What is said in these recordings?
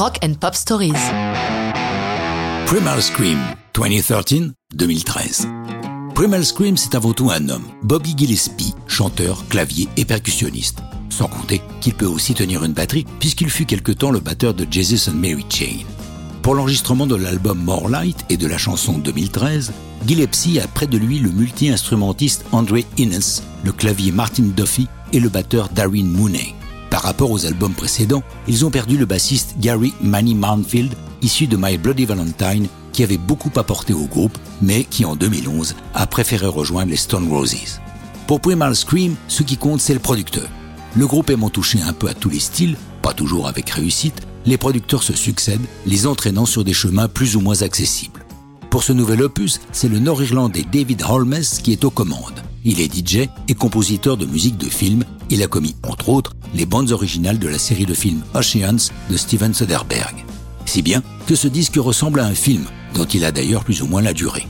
Rock and Pop Stories. Primal Scream, 2013-2013. Primal Scream, c'est avant tout un homme, Bobby Gillespie, chanteur, clavier et percussionniste. Sans compter qu'il peut aussi tenir une batterie, puisqu'il fut quelque temps le batteur de Jesus and Mary Chain. Pour l'enregistrement de l'album More Light et de la chanson 2013, Gillespie a près de lui le multi-instrumentiste Andre Innes, le clavier Martin Duffy et le batteur Darren Mooney. Par rapport aux albums précédents, ils ont perdu le bassiste Gary Manny Mounfield, issu de My Bloody Valentine, qui avait beaucoup apporté au groupe, mais qui en 2011 a préféré rejoindre les Stone Roses. Pour Primal Scream, ce qui compte, c'est le producteur. Le groupe aimant toucher un peu à tous les styles, pas toujours avec réussite, les producteurs se succèdent, les entraînant sur des chemins plus ou moins accessibles. Pour ce nouvel opus, c'est le Nord-Irlandais David Holmes qui est aux commandes. Il est DJ et compositeur de musique de film. Il a commis, entre autres, les bandes originales de la série de films Oceans de Steven Soderbergh. Si bien que ce disque ressemble à un film, dont il a d'ailleurs plus ou moins la durée.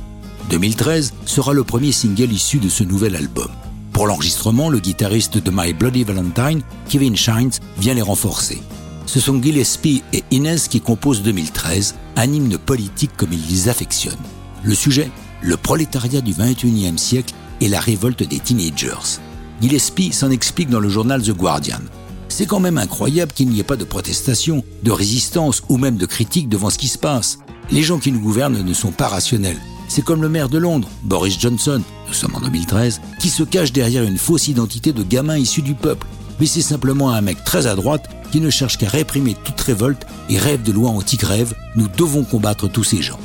2013 sera le premier single issu de ce nouvel album. Pour l'enregistrement, le guitariste de My Bloody Valentine, Kevin Shines, vient les renforcer. Ce sont Gillespie et Inez qui composent 2013, un hymne politique comme ils les affectionnent. Le sujet Le prolétariat du 21e siècle et la révolte des teenagers. Gillespie s'en explique dans le journal The Guardian. C'est quand même incroyable qu'il n'y ait pas de protestation, de résistance ou même de critique devant ce qui se passe. Les gens qui nous gouvernent ne sont pas rationnels. C'est comme le maire de Londres, Boris Johnson, nous sommes en 2013, qui se cache derrière une fausse identité de gamin issu du peuple. Mais c'est simplement un mec très à droite qui ne cherche qu'à réprimer toute révolte et rêve de lois anti-grève. Nous devons combattre tous ces gens.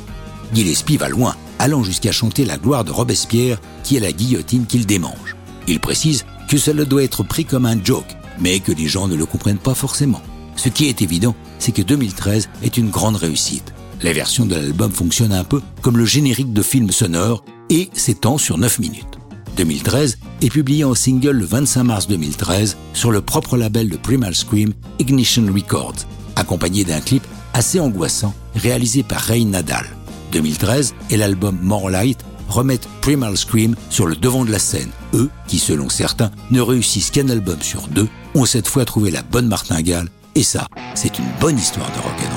Gillespie va loin, allant jusqu'à chanter la gloire de Robespierre, qui est la guillotine qu'il démange. Il précise que cela doit être pris comme un joke, mais que les gens ne le comprennent pas forcément. Ce qui est évident, c'est que 2013 est une grande réussite. La version de l'album fonctionne un peu comme le générique de film sonore et s'étend sur 9 minutes. 2013 est publié en single le 25 mars 2013 sur le propre label de Primal Scream Ignition Records, accompagné d'un clip assez angoissant réalisé par Ray Nadal. 2013 et l'album More Light remettent Primal Scream sur le devant de la scène. Eux, qui selon certains ne réussissent qu'un album sur deux, ont cette fois trouvé la bonne martingale. Et ça, c'est une bonne histoire de rock'n'roll.